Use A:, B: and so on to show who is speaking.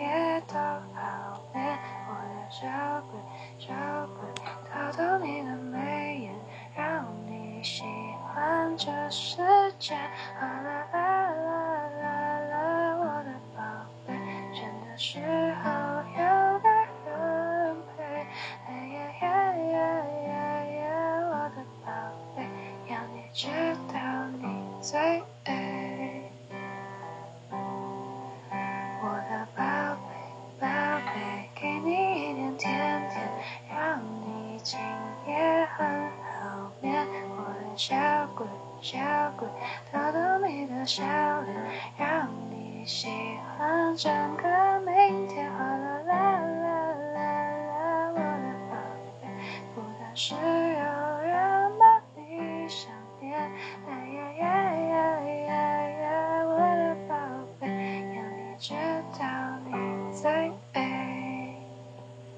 A: 夜都好眠，我的小鬼小鬼，偷偷你的眉眼，让你喜欢这世界。啊啦啦啦啦，我的宝贝，倦的时候有个人陪。哎呀呀呀呀呀，我的宝贝，要你知道你最美。小鬼，小鬼，逗逗你的笑脸，让你喜欢整个明天。哗啦啦啦啦啦，我的宝贝，不但是有人把你想念，哎呀呀呀呀呀，我的宝贝，要你知道你最